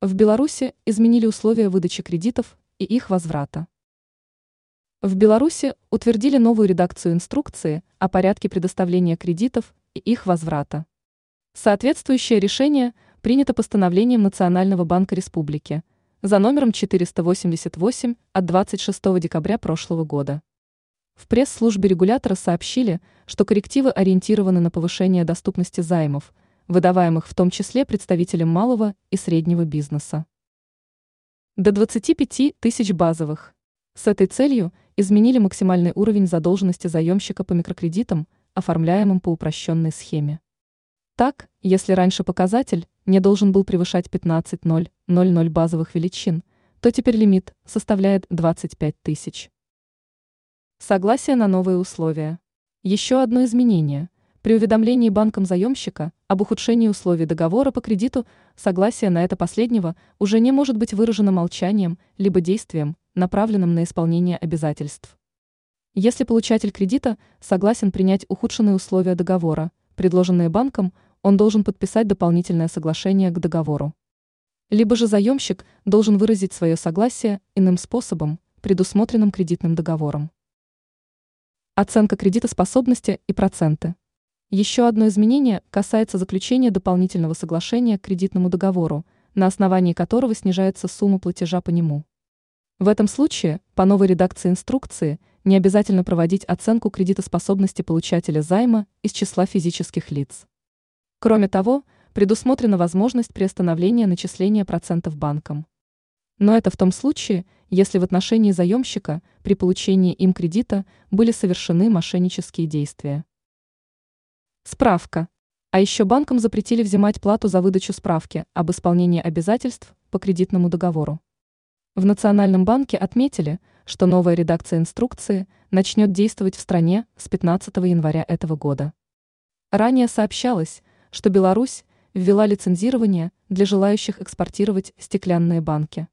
В Беларуси изменили условия выдачи кредитов и их возврата. В Беларуси утвердили новую редакцию инструкции о порядке предоставления кредитов и их возврата. Соответствующее решение принято постановлением Национального банка республики за номером 488 от 26 декабря прошлого года. В пресс-службе регулятора сообщили, что коррективы ориентированы на повышение доступности займов – выдаваемых в том числе представителям малого и среднего бизнеса. До 25 тысяч базовых. С этой целью изменили максимальный уровень задолженности заемщика по микрокредитам, оформляемым по упрощенной схеме. Так, если раньше показатель не должен был превышать 15,000 базовых величин, то теперь лимит составляет 25 тысяч. Согласие на новые условия. Еще одно изменение – при уведомлении банком заемщика об ухудшении условий договора по кредиту согласие на это последнего уже не может быть выражено молчанием либо действием, направленным на исполнение обязательств. Если получатель кредита согласен принять ухудшенные условия договора, предложенные банком, он должен подписать дополнительное соглашение к договору. Либо же заемщик должен выразить свое согласие иным способом, предусмотренным кредитным договором. Оценка кредитоспособности и проценты. Еще одно изменение касается заключения дополнительного соглашения к кредитному договору, на основании которого снижается сумма платежа по нему. В этом случае, по новой редакции инструкции, не обязательно проводить оценку кредитоспособности получателя займа из числа физических лиц. Кроме того, предусмотрена возможность приостановления начисления процентов банком. Но это в том случае, если в отношении заемщика при получении им кредита были совершены мошеннические действия. Справка. А еще банкам запретили взимать плату за выдачу справки об исполнении обязательств по кредитному договору. В Национальном банке отметили, что новая редакция инструкции начнет действовать в стране с 15 января этого года. Ранее сообщалось, что Беларусь ввела лицензирование для желающих экспортировать стеклянные банки.